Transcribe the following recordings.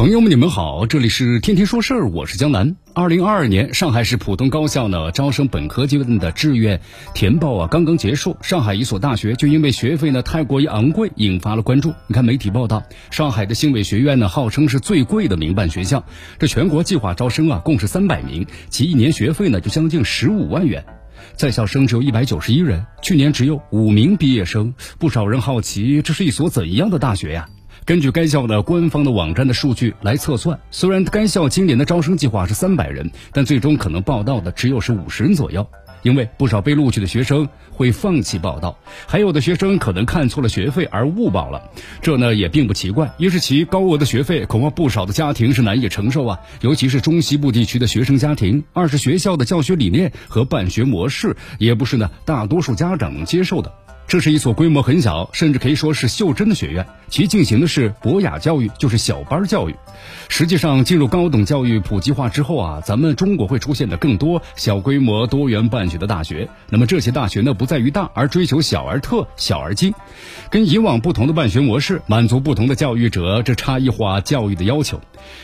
朋友们，你们好，这里是天天说事儿，我是江南。二零二二年上海市普通高校呢招生本科阶段的志愿填报啊刚刚结束，上海一所大学就因为学费呢太过于昂贵，引发了关注。你看媒体报道，上海的新伟学院呢号称是最贵的民办学校，这全国计划招生啊共是三百名，其一年学费呢就将近十五万元，在校生只有一百九十一人，去年只有五名毕业生，不少人好奇这是一所怎样的大学呀？根据该校的官方的网站的数据来测算，虽然该校今年的招生计划是三百人，但最终可能报到的只有是五十人左右。因为不少被录取的学生会放弃报到，还有的学生可能看错了学费而误报了，这呢也并不奇怪。一是其高额的学费，恐怕不少的家庭是难以承受啊，尤其是中西部地区的学生家庭；二是学校的教学理念和办学模式，也不是呢大多数家长能接受的。这是一所规模很小，甚至可以说是袖珍的学院，其进行的是博雅教育，就是小班教育。实际上，进入高等教育普及化之后啊，咱们中国会出现的更多小规模多元办学的大学。那么这些大学呢，不在于大，而追求小而特、小而精，跟以往不同的办学模式，满足不同的教育者这差异化教育的要求。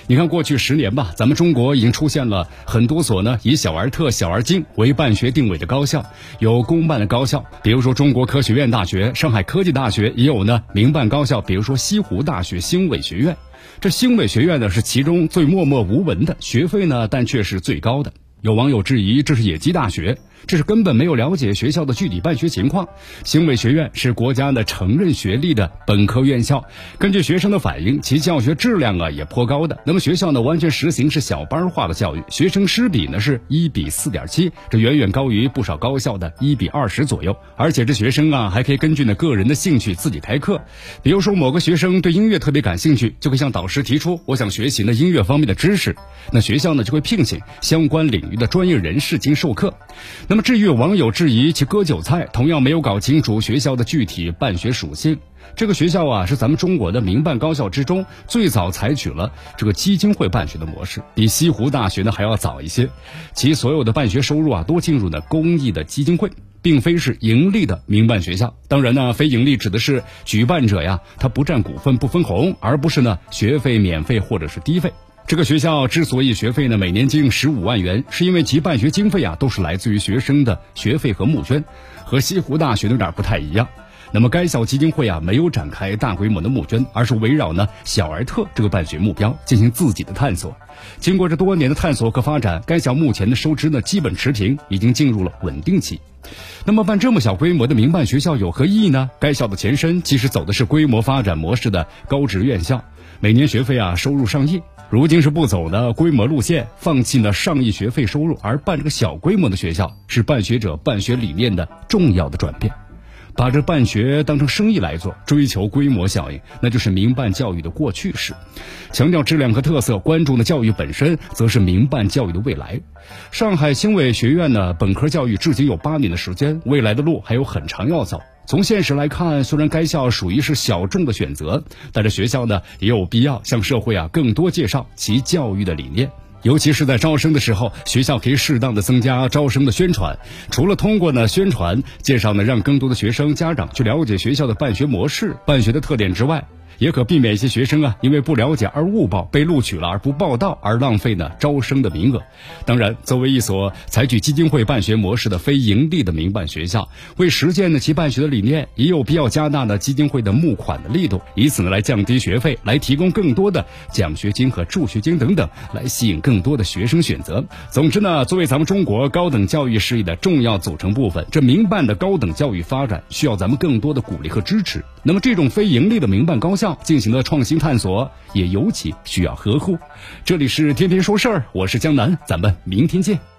你看，过去十年吧，咱们中国已经出现了很多所呢以小而特、小而精为办学定位的高校，有公办的高校，比如说中国科学院大学、上海科技大学，也有呢民办高校，比如说西湖大学新伟学院。这新伟学院呢是其中最默默无闻的，学费呢但却是最高的。有网友质疑这是野鸡大学。这是根本没有了解学校的具体办学情况。行为学院是国家的承认学历的本科院校，根据学生的反映，其教学质量啊也颇高的。那么学校呢完全实行是小班化的教育，学生师比呢是一比四点七，这远远高于不少高校的一比二十左右。而且这学生啊还可以根据呢个人的兴趣自己开课，比如说某个学生对音乐特别感兴趣，就会向导师提出我想学习呢音乐方面的知识，那学校呢就会聘请相关领域的专业人士进行授课。那么，至于网友质疑其割韭菜，同样没有搞清楚学校的具体办学属性。这个学校啊，是咱们中国的民办高校之中最早采取了这个基金会办学的模式，比西湖大学呢还要早一些。其所有的办学收入啊，都进入了公益的基金会，并非是盈利的民办学校。当然呢，非盈利指的是举办者呀，他不占股份、不分红，而不是呢学费免费或者是低费。这个学校之所以学费呢每年近十五万元，是因为其办学经费啊都是来自于学生的学费和募捐，和西湖大学有点不太一样。那么该校基金会啊没有展开大规模的募捐，而是围绕呢小而特这个办学目标进行自己的探索。经过这多年的探索和发展，该校目前的收支呢基本持平，已经进入了稳定期。那么办这么小规模的民办学校有何意义呢？该校的前身其实走的是规模发展模式的高职院校，每年学费啊收入上亿。如今是不走的规模路线，放弃了上亿学费收入，而办这个小规模的学校，是办学者办学理念的重要的转变。把这办学当成生意来做，追求规模效应，那就是民办教育的过去式。强调质量和特色，关注的教育本身，则是民办教育的未来。上海新伟学院呢，本科教育至今有八年的时间，未来的路还有很长要走。从现实来看，虽然该校属于是小众的选择，但是学校呢也有必要向社会啊更多介绍其教育的理念，尤其是在招生的时候，学校可以适当的增加招生的宣传。除了通过呢宣传介绍呢，让更多的学生家长去了解学校的办学模式、办学的特点之外。也可避免一些学生啊，因为不了解而误报，被录取了而不报到，而浪费呢招生的名额。当然，作为一所采取基金会办学模式的非盈利的民办学校，为实践呢其办学的理念，也有必要加大呢基金会的募款的力度，以此呢来降低学费，来提供更多的奖学金和助学金等等，来吸引更多的学生选择。总之呢，作为咱们中国高等教育事业的重要组成部分，这民办的高等教育发展需要咱们更多的鼓励和支持。那么，这种非盈利的民办高效。进行了创新探索，也尤其需要呵护。这里是天天说事儿，我是江南，咱们明天见。